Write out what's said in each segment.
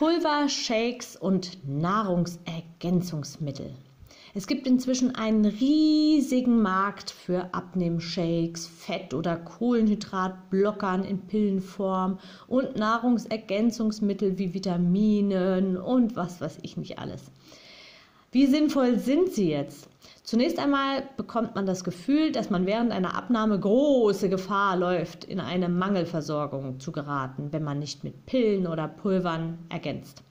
Pulver, Shakes und Nahrungsergänzungsmittel. Es gibt inzwischen einen riesigen Markt für Abnehmshakes, Fett- oder Kohlenhydratblockern in Pillenform und Nahrungsergänzungsmittel wie Vitaminen und was weiß ich nicht alles. Wie sinnvoll sind sie jetzt? Zunächst einmal bekommt man das Gefühl, dass man während einer Abnahme große Gefahr läuft, in eine Mangelversorgung zu geraten, wenn man nicht mit Pillen oder Pulvern ergänzt.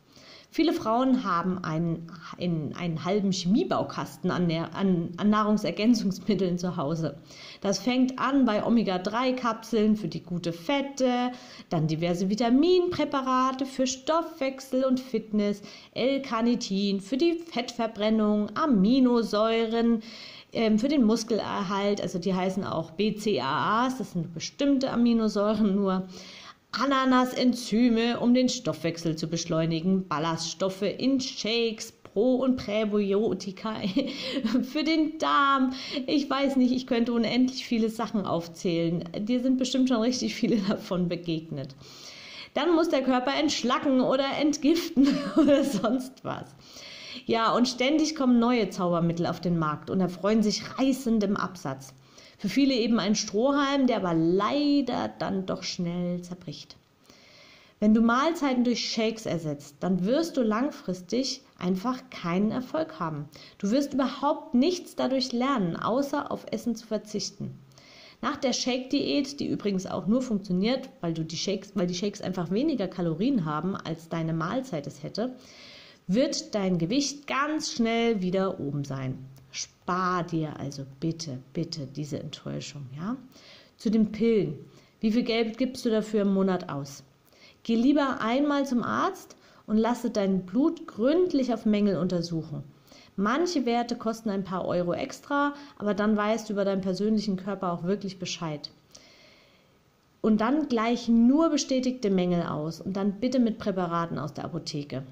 Viele Frauen haben einen, einen, einen halben Chemiebaukasten an, an, an Nahrungsergänzungsmitteln zu Hause. Das fängt an bei Omega-3-Kapseln für die gute Fette, dann diverse Vitaminpräparate für Stoffwechsel und Fitness, L-Carnitin für die Fettverbrennung, Aminosäuren, ähm, für den Muskelerhalt, also die heißen auch BCAAs, das sind bestimmte Aminosäuren nur. Ananasenzyme, um den Stoffwechsel zu beschleunigen, Ballaststoffe in Shakes, Pro- und Präbiotika für den Darm. Ich weiß nicht, ich könnte unendlich viele Sachen aufzählen. Dir sind bestimmt schon richtig viele davon begegnet. Dann muss der Körper entschlacken oder entgiften oder sonst was. Ja, und ständig kommen neue Zaubermittel auf den Markt und erfreuen sich reißendem Absatz. Für viele eben ein Strohhalm, der aber leider dann doch schnell zerbricht. Wenn du Mahlzeiten durch Shakes ersetzt, dann wirst du langfristig einfach keinen Erfolg haben. Du wirst überhaupt nichts dadurch lernen, außer auf Essen zu verzichten. Nach der Shake-Diät, die übrigens auch nur funktioniert, weil, du die Shakes, weil die Shakes einfach weniger Kalorien haben, als deine Mahlzeit es hätte, wird dein Gewicht ganz schnell wieder oben sein. Spar dir also bitte, bitte diese Enttäuschung, ja? Zu den Pillen. Wie viel Geld gibst du dafür im Monat aus? Geh lieber einmal zum Arzt und lasse dein Blut gründlich auf Mängel untersuchen. Manche Werte kosten ein paar Euro extra, aber dann weißt du über deinen persönlichen Körper auch wirklich Bescheid. Und dann gleich nur bestätigte Mängel aus und dann bitte mit Präparaten aus der Apotheke.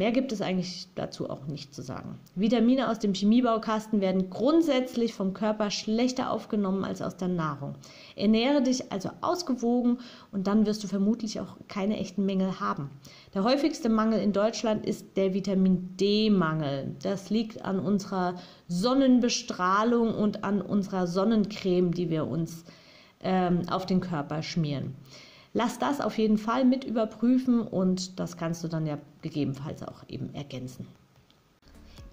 Mehr gibt es eigentlich dazu auch nicht zu sagen. Vitamine aus dem Chemiebaukasten werden grundsätzlich vom Körper schlechter aufgenommen als aus der Nahrung. Ernähre dich also ausgewogen und dann wirst du vermutlich auch keine echten Mängel haben. Der häufigste Mangel in Deutschland ist der Vitamin D-Mangel. Das liegt an unserer Sonnenbestrahlung und an unserer Sonnencreme, die wir uns ähm, auf den Körper schmieren. Lass das auf jeden Fall mit überprüfen und das kannst du dann ja gegebenenfalls auch eben ergänzen.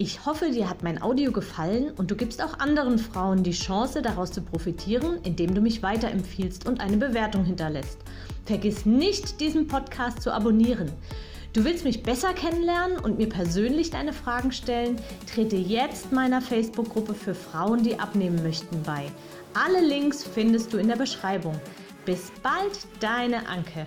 Ich hoffe, dir hat mein Audio gefallen und du gibst auch anderen Frauen die Chance, daraus zu profitieren, indem du mich weiterempfiehlst und eine Bewertung hinterlässt. Vergiss nicht, diesen Podcast zu abonnieren. Du willst mich besser kennenlernen und mir persönlich deine Fragen stellen? Trete jetzt meiner Facebook-Gruppe für Frauen, die abnehmen möchten, bei. Alle Links findest du in der Beschreibung. Bis bald, deine Anke.